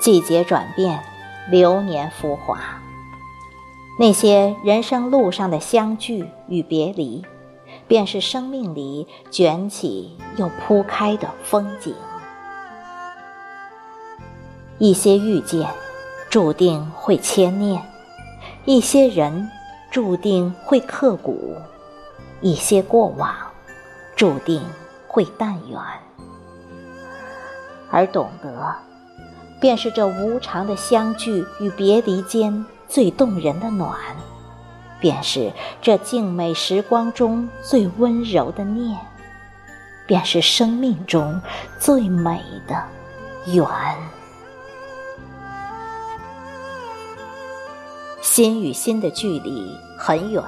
季节转变，流年浮华，那些人生路上的相聚与别离，便是生命里卷起又铺开的风景。一些遇见，注定会牵念；一些人，注定会刻骨；一些过往，注定会淡远。而懂得，便是这无常的相聚与别离间最动人的暖，便是这静美时光中最温柔的念，便是生命中最美的缘。心与心的距离很远，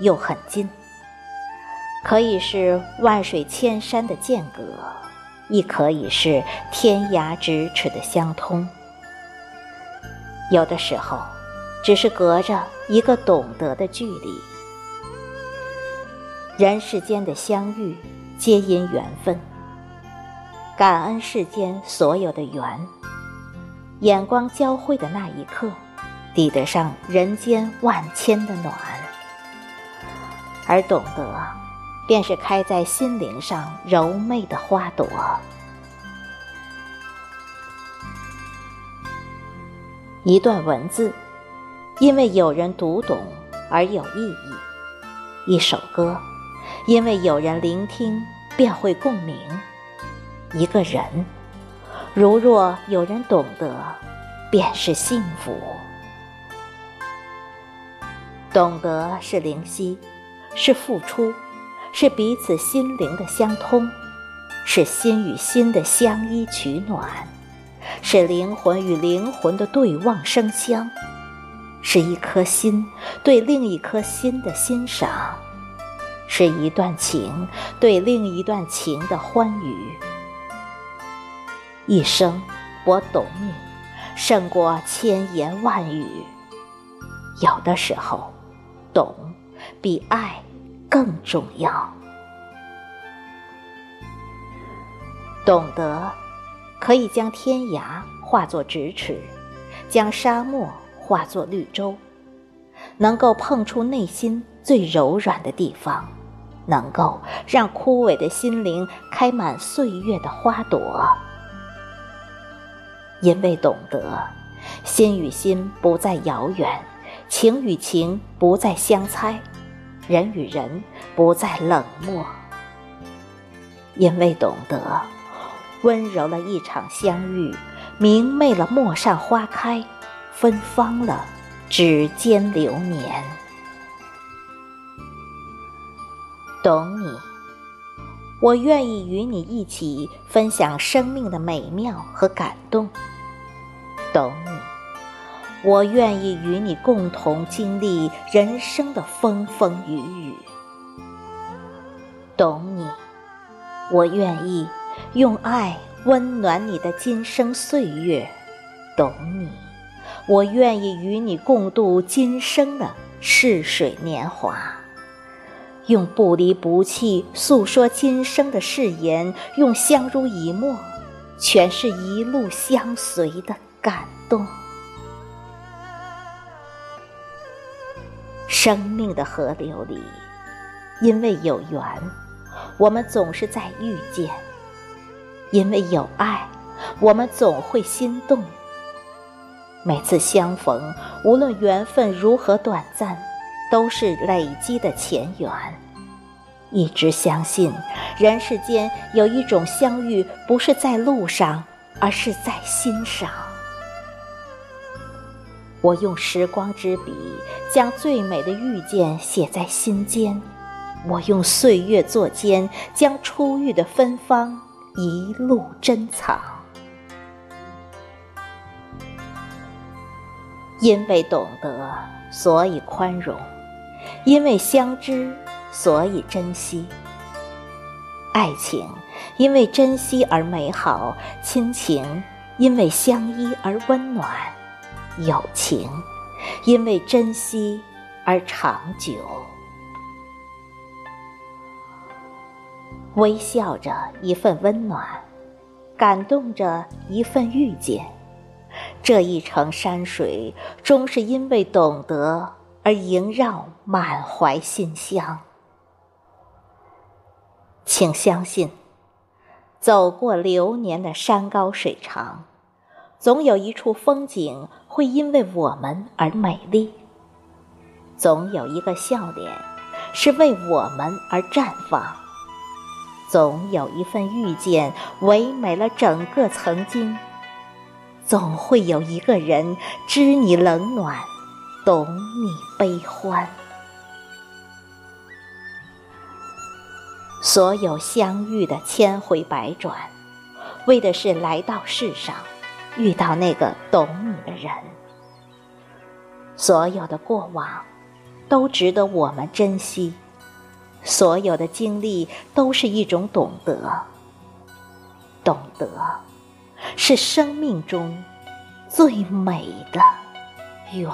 又很近，可以是万水千山的间隔。亦可以是天涯咫尺的相通，有的时候，只是隔着一个懂得的距离。人世间的相遇，皆因缘分。感恩世间所有的缘，眼光交汇的那一刻，抵得上人间万千的暖。而懂得。便是开在心灵上柔媚的花朵。一段文字，因为有人读懂而有意义；一首歌，因为有人聆听便会共鸣；一个人，如若有人懂得，便是幸福。懂得是灵犀，是付出。是彼此心灵的相通，是心与心的相依取暖，是灵魂与灵魂的对望生香，是一颗心对另一颗心的欣赏，是一段情对另一段情的欢愉。一生，我懂你，胜过千言万语。有的时候，懂比爱。更重要，懂得可以将天涯化作咫尺，将沙漠化作绿洲，能够碰触内心最柔软的地方，能够让枯萎的心灵开满岁月的花朵。因为懂得，心与心不再遥远，情与情不再相猜。人与人不再冷漠，因为懂得温柔了一场相遇，明媚了陌上花开，芬芳了指尖流年。懂你，我愿意与你一起分享生命的美妙和感动。懂你。我愿意与你共同经历人生的风风雨雨，懂你。我愿意用爱温暖你的今生岁月，懂你。我愿意与你共度今生的逝水年华，用不离不弃诉说今生的誓言，用相濡以沫诠释一路相随的感动。生命的河流里，因为有缘，我们总是在遇见；因为有爱，我们总会心动。每次相逢，无论缘分如何短暂，都是累积的前缘。一直相信，人世间有一种相遇，不是在路上，而是在心上。我用时光之笔，将最美的遇见写在心间；我用岁月作笺，将初遇的芬芳一路珍藏。因为懂得，所以宽容；因为相知，所以珍惜。爱情因为珍惜而美好，亲情因为相依而温暖。友情，因为珍惜而长久。微笑着一份温暖，感动着一份遇见，这一程山水，终是因为懂得而萦绕满怀馨香。请相信，走过流年的山高水长，总有一处风景会因为我们而美丽；总有一个笑脸是为我们而绽放；总有一份遇见唯美了整个曾经；总会有一个人知你冷暖，懂你悲欢。所有相遇的千回百转，为的是来到世上，遇到那个懂你的人。所有的过往，都值得我们珍惜；所有的经历，都是一种懂得。懂得，是生命中最美的缘。